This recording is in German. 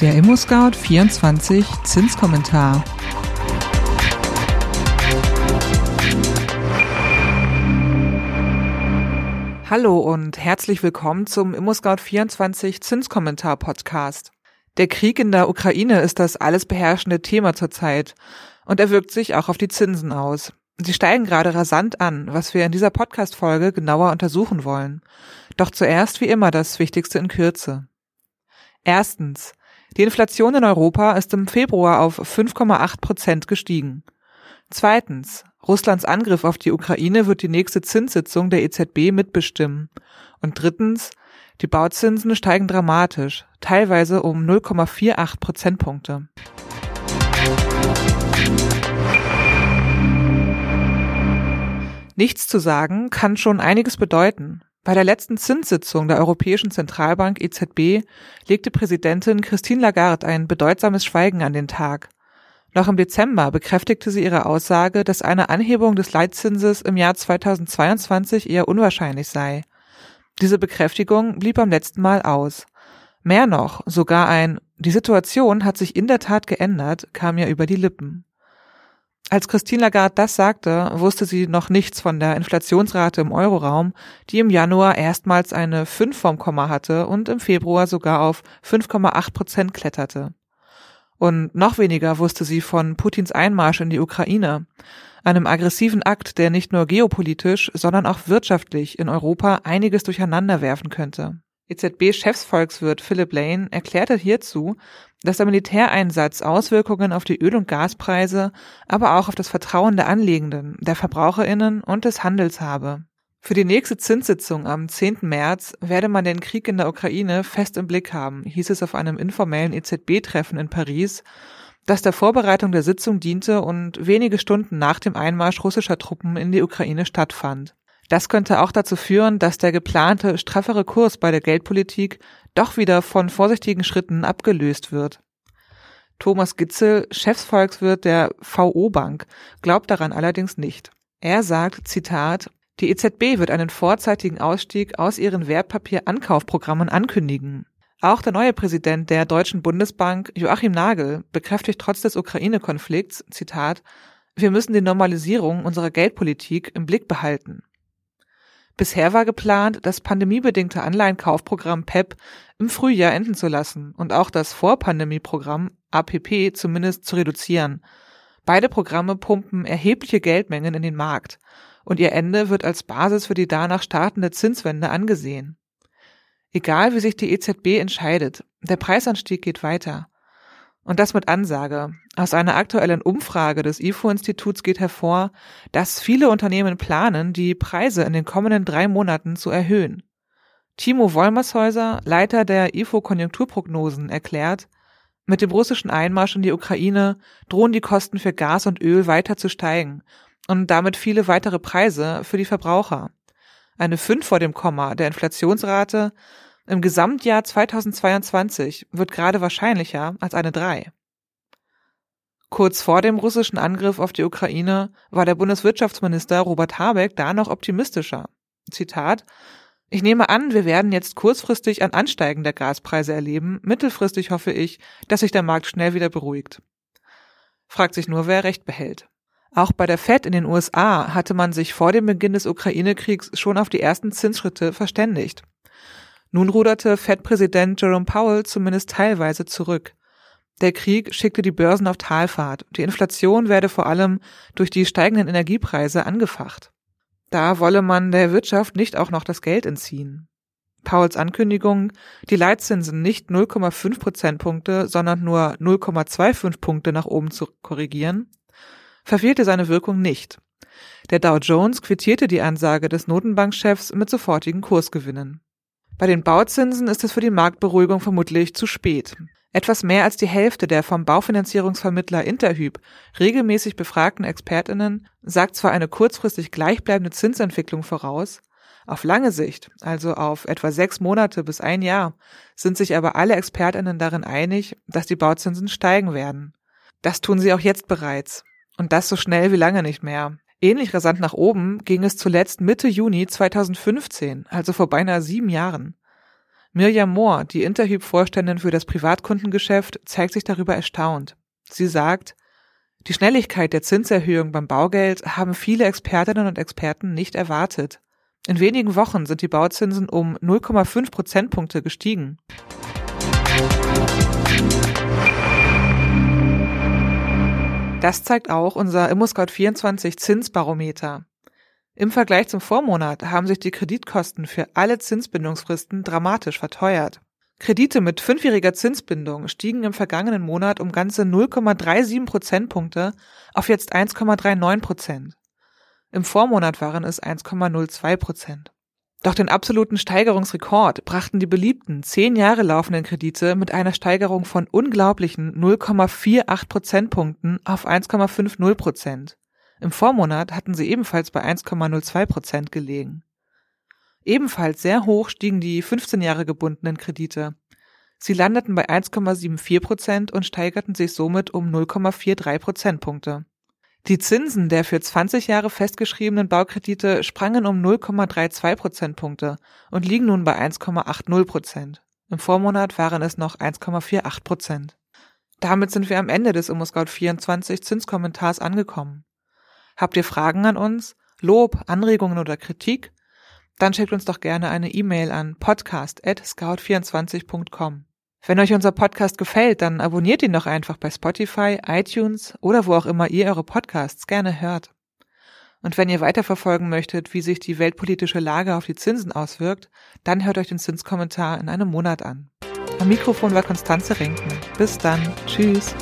Der ImmoScout 24 Zinskommentar. Hallo und herzlich willkommen zum ImmoScout 24 Zinskommentar Podcast. Der Krieg in der Ukraine ist das alles beherrschende Thema zurzeit und er wirkt sich auch auf die Zinsen aus. Sie steigen gerade rasant an, was wir in dieser Podcast-Folge genauer untersuchen wollen. Doch zuerst wie immer das Wichtigste in Kürze. Erstens. Die Inflation in Europa ist im Februar auf 5,8 Prozent gestiegen. Zweitens. Russlands Angriff auf die Ukraine wird die nächste Zinssitzung der EZB mitbestimmen. Und drittens. Die Bauzinsen steigen dramatisch, teilweise um 0,48 Prozentpunkte. Nichts zu sagen kann schon einiges bedeuten. Bei der letzten Zinssitzung der Europäischen Zentralbank EZB legte Präsidentin Christine Lagarde ein bedeutsames Schweigen an den Tag. Noch im Dezember bekräftigte sie ihre Aussage, dass eine Anhebung des Leitzinses im Jahr 2022 eher unwahrscheinlich sei. Diese Bekräftigung blieb beim letzten Mal aus. Mehr noch, sogar ein Die Situation hat sich in der Tat geändert kam ihr über die Lippen. Als Christine Lagarde das sagte, wusste sie noch nichts von der Inflationsrate im Euroraum, die im Januar erstmals eine 5 vom Komma hatte und im Februar sogar auf 5,8 Prozent kletterte. Und noch weniger wusste sie von Putins Einmarsch in die Ukraine, einem aggressiven Akt, der nicht nur geopolitisch, sondern auch wirtschaftlich in Europa einiges durcheinander werfen könnte. EZB-Chefsvolkswirt Philip Lane erklärte hierzu, dass der Militäreinsatz Auswirkungen auf die Öl- und Gaspreise, aber auch auf das Vertrauen der Anlegenden, der Verbraucherinnen und des Handels habe. Für die nächste Zinssitzung am 10. März werde man den Krieg in der Ukraine fest im Blick haben, hieß es auf einem informellen EZB-Treffen in Paris, das der Vorbereitung der Sitzung diente und wenige Stunden nach dem Einmarsch russischer Truppen in die Ukraine stattfand. Das könnte auch dazu führen, dass der geplante straffere Kurs bei der Geldpolitik doch wieder von vorsichtigen Schritten abgelöst wird. Thomas Gitzel, Chefsvolkswirt der VO Bank, glaubt daran allerdings nicht. Er sagt, Zitat, die EZB wird einen vorzeitigen Ausstieg aus ihren Wertpapierankaufprogrammen ankündigen. Auch der neue Präsident der Deutschen Bundesbank, Joachim Nagel, bekräftigt trotz des Ukraine-Konflikts, Zitat, wir müssen die Normalisierung unserer Geldpolitik im Blick behalten. Bisher war geplant, das pandemiebedingte Anleihenkaufprogramm PEP im Frühjahr enden zu lassen und auch das Vorpandemieprogramm APP zumindest zu reduzieren. Beide Programme pumpen erhebliche Geldmengen in den Markt und ihr Ende wird als Basis für die danach startende Zinswende angesehen. Egal wie sich die EZB entscheidet, der Preisanstieg geht weiter. Und das mit Ansage. Aus einer aktuellen Umfrage des IFO-Instituts geht hervor, dass viele Unternehmen planen, die Preise in den kommenden drei Monaten zu erhöhen. Timo Wollmershäuser, Leiter der IFO-Konjunkturprognosen, erklärt, mit dem russischen Einmarsch in die Ukraine drohen die Kosten für Gas und Öl weiter zu steigen und damit viele weitere Preise für die Verbraucher. Eine 5 vor dem Komma der Inflationsrate im Gesamtjahr 2022 wird gerade wahrscheinlicher als eine 3. Kurz vor dem russischen Angriff auf die Ukraine war der Bundeswirtschaftsminister Robert Habeck da noch optimistischer. Zitat Ich nehme an, wir werden jetzt kurzfristig ein Ansteigen der Gaspreise erleben. Mittelfristig hoffe ich, dass sich der Markt schnell wieder beruhigt. Fragt sich nur, wer Recht behält. Auch bei der Fed in den USA hatte man sich vor dem Beginn des Ukraine-Kriegs schon auf die ersten Zinsschritte verständigt. Nun ruderte Fed-Präsident Jerome Powell zumindest teilweise zurück. Der Krieg schickte die Börsen auf Talfahrt. Die Inflation werde vor allem durch die steigenden Energiepreise angefacht. Da wolle man der Wirtschaft nicht auch noch das Geld entziehen. Powells Ankündigung, die Leitzinsen nicht 0,5 Prozentpunkte, sondern nur 0,25 Punkte nach oben zu korrigieren, verfehlte seine Wirkung nicht. Der Dow Jones quittierte die Ansage des Notenbankchefs mit sofortigen Kursgewinnen. Bei den Bauzinsen ist es für die Marktberuhigung vermutlich zu spät. Etwas mehr als die Hälfte der vom Baufinanzierungsvermittler Interhyp regelmäßig befragten Expertinnen sagt zwar eine kurzfristig gleichbleibende Zinsentwicklung voraus, auf lange Sicht, also auf etwa sechs Monate bis ein Jahr, sind sich aber alle Expertinnen darin einig, dass die Bauzinsen steigen werden. Das tun sie auch jetzt bereits. Und das so schnell wie lange nicht mehr. Ähnlich rasant nach oben ging es zuletzt Mitte Juni 2015, also vor beinahe sieben Jahren. Mirjam Mohr, die Interhyp-Vorständin für das Privatkundengeschäft, zeigt sich darüber erstaunt. Sie sagt, die Schnelligkeit der Zinserhöhung beim Baugeld haben viele Expertinnen und Experten nicht erwartet. In wenigen Wochen sind die Bauzinsen um 0,5 Prozentpunkte gestiegen. Das zeigt auch unser ImmoScout24 Zinsbarometer. Im Vergleich zum Vormonat haben sich die Kreditkosten für alle Zinsbindungsfristen dramatisch verteuert. Kredite mit fünfjähriger Zinsbindung stiegen im vergangenen Monat um ganze 0,37 Prozentpunkte auf jetzt 1,39 Prozent. Im Vormonat waren es 1,02 Prozent. Doch den absoluten Steigerungsrekord brachten die beliebten zehn Jahre laufenden Kredite mit einer Steigerung von unglaublichen 0,48 Prozentpunkten auf 1,50 Prozent. Im Vormonat hatten sie ebenfalls bei 1,02 Prozent gelegen. Ebenfalls sehr hoch stiegen die 15 Jahre gebundenen Kredite. Sie landeten bei 1,74 Prozent und steigerten sich somit um 0,43 Prozentpunkte. Die Zinsen der für 20 Jahre festgeschriebenen Baukredite sprangen um 0,32 Prozentpunkte und liegen nun bei 1,80 Prozent. Im Vormonat waren es noch 1,48 Prozent. Damit sind wir am Ende des ImmoScout24 Zinskommentars angekommen. Habt ihr Fragen an uns, Lob, Anregungen oder Kritik? Dann schickt uns doch gerne eine E-Mail an podcast@scout24.com. Wenn euch unser Podcast gefällt, dann abonniert ihn doch einfach bei Spotify, iTunes oder wo auch immer ihr eure Podcasts gerne hört. Und wenn ihr weiterverfolgen möchtet, wie sich die weltpolitische Lage auf die Zinsen auswirkt, dann hört euch den Zinskommentar in einem Monat an. Am Mikrofon war Konstanze Renken. Bis dann. Tschüss.